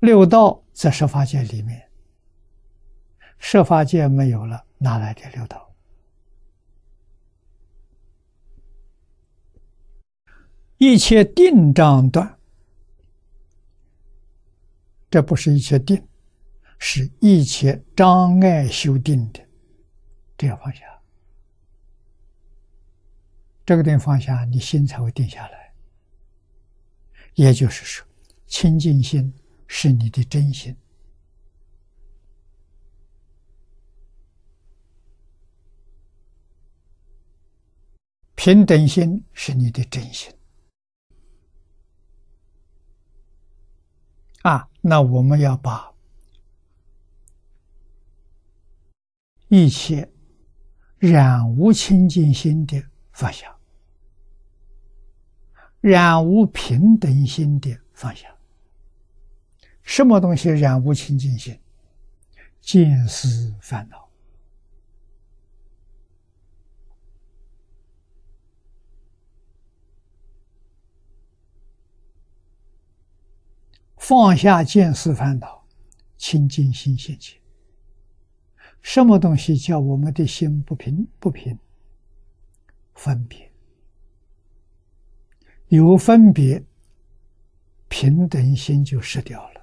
六道在十法界里面，十法界没有了，哪来的六道？一切定障断，这不是一切定，是一切障碍修定的，这要放下。这个地方放下，你心才会定下来。也就是说，清净心是你的真心，平等心是你的真心。啊，那我们要把一切染无清净心的放下。染无平等心的放下，什么东西染无清净心？见思烦恼，放下见思烦恼，清净心现前。什么东西叫我们的心不平？不平，分别。有分别，平等心就失掉了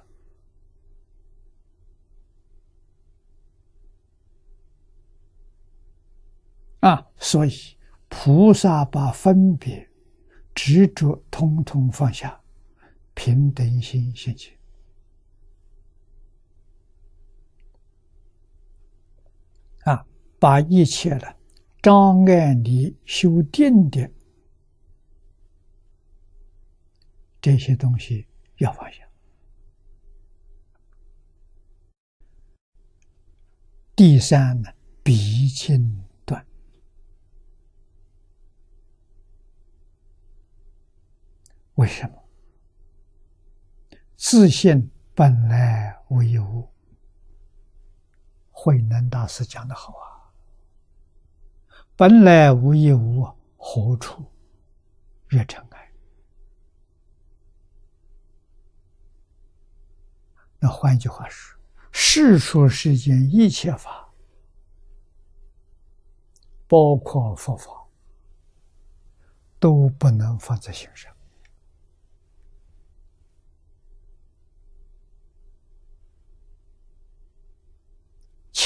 啊！所以菩萨把分别、执着通通放下，平等心现前啊！把一切的障碍你修定的。这些东西要放下。第三呢，鼻经为什么？自信本来无一物。慧能大师讲的好啊，本来无一物，何处惹尘埃？那换句话说，世出世间一切法，包括佛法，都不能放在心上。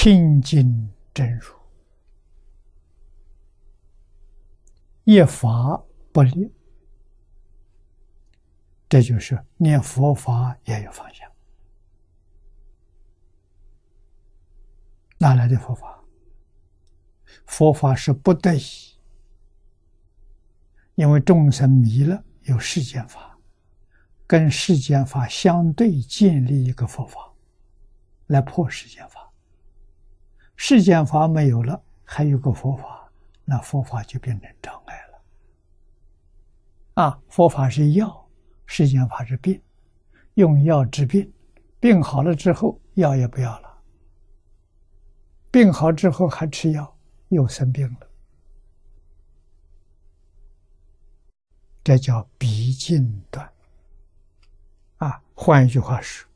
清净真如，一法不立，这就是念佛法也有方向。哪来的佛法？佛法是不得已，因为众生迷了，有世间法，跟世间法相对建立一个佛法，来破世间法。世间法没有了，还有个佛法，那佛法就变成障碍了。啊，佛法是药，世间法是病，用药治病，病好了之后，药也不要了。病好之后还吃药，又生病了。这叫鼻尽断。啊，换一句话说，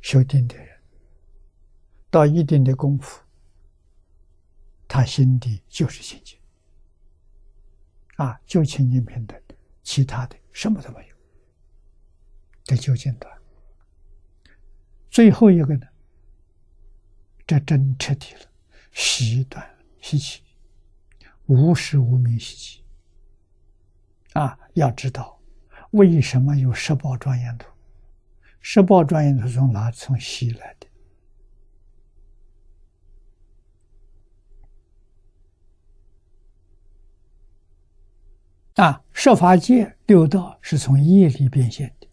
修定的人到一定的功夫，他心底就是清净，啊，就清净平等，其他的什么都没有。这就近断。最后一个呢？这真彻底了，习断习气，无时无明习气。啊，要知道为什么有十宝庄严图？十宝庄严图从哪？从习来的。啊，设法界六道是从业力变现的。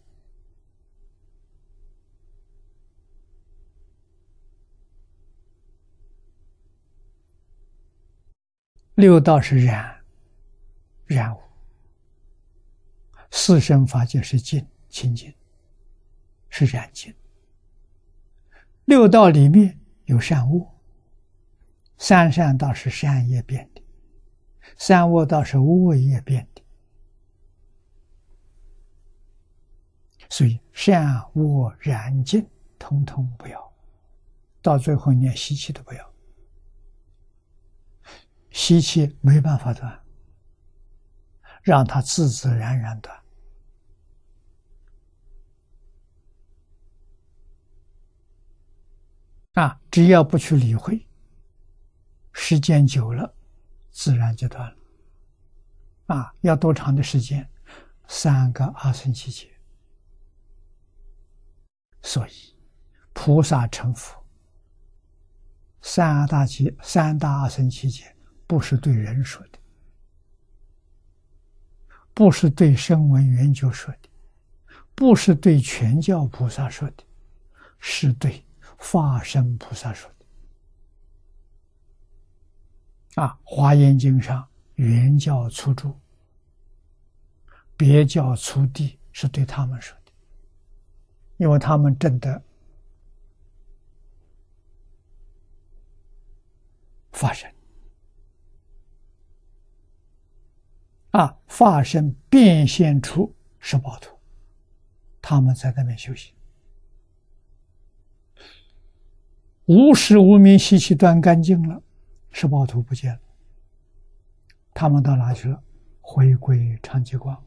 六道是染，染污；四生法界是净，清净，是染净。六道里面有善恶，三善道是善业变的，三恶道是恶业变。所以善恶染净，通通不要，到最后连习气都不要，习气没办法断，让它自自然然断。啊，只要不去理会，时间久了，自然就断了。啊，要多长的时间？三个阿僧祇劫。所以，菩萨成佛，三大劫、三大阿僧祇劫，不是对人说的，不是对声闻缘觉说的，不是对全教菩萨说的，是对。法身菩萨说的啊，《华严经》上原教初住，别教初地是对他们说的，因为他们真的发生啊，发生变现出十八图，他们在那边修行。无时无明习气断干净了，十八图不见了。他们到哪去了？回归长寂光。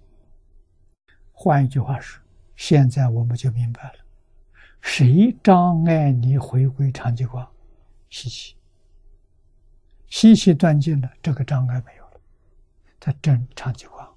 换一句话说，现在我们就明白了，谁障碍你回归长寂光？习气。习气断尽了，这个障碍没有了，它真长寂光。